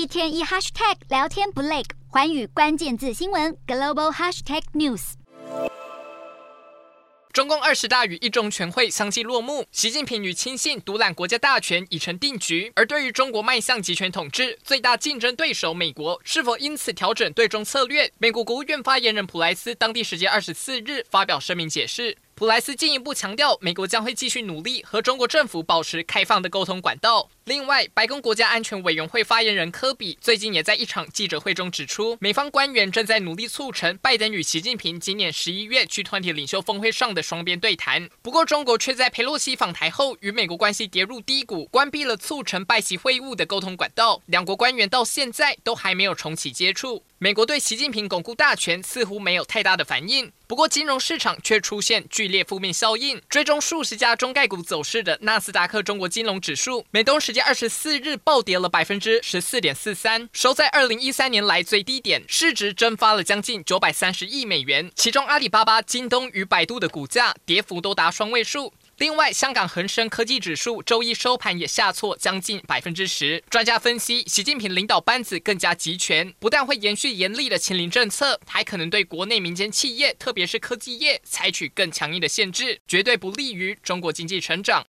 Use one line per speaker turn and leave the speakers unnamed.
一天一 hashtag 聊天不累，寰宇关键字新闻 global hashtag news。
中共二十大与一中全会相继落幕，习近平与亲信独揽国家大权已成定局。而对于中国迈向集权统治，最大竞争对手美国是否因此调整对中策略？美国国务院发言人普莱斯当地时间二十四日发表声明解释。普莱斯进一步强调，美国将会继续努力和中国政府保持开放的沟通管道。另外，白宫国家安全委员会发言人科比最近也在一场记者会中指出，美方官员正在努力促成拜登与习近平今年十一月去团体领袖峰会上的双边对谈。不过，中国却在佩洛西访台后与美国关系跌入低谷，关闭了促成拜习会晤的沟通管道。两国官员到现在都还没有重启接触。美国对习近平巩固大权似乎没有太大的反应，不过金融市场却出现剧烈负面效应。追踪数十家中概股走势的纳斯达克中国金融指数，美东时间二十四日暴跌了百分之十四点四三，收在二零一三年来最低点，市值蒸发了将近九百三十亿美元。其中阿里巴巴、京东与百度的股价跌幅都达双位数。另外，香港恒生科技指数周一收盘也下挫将近百分之十。专家分析，习近平领导班子更加集权，不但会延续严厉的清零政策，还可能对国内民间企业，特别是科技业采取更强硬的限制，绝对不利于中国经济成长。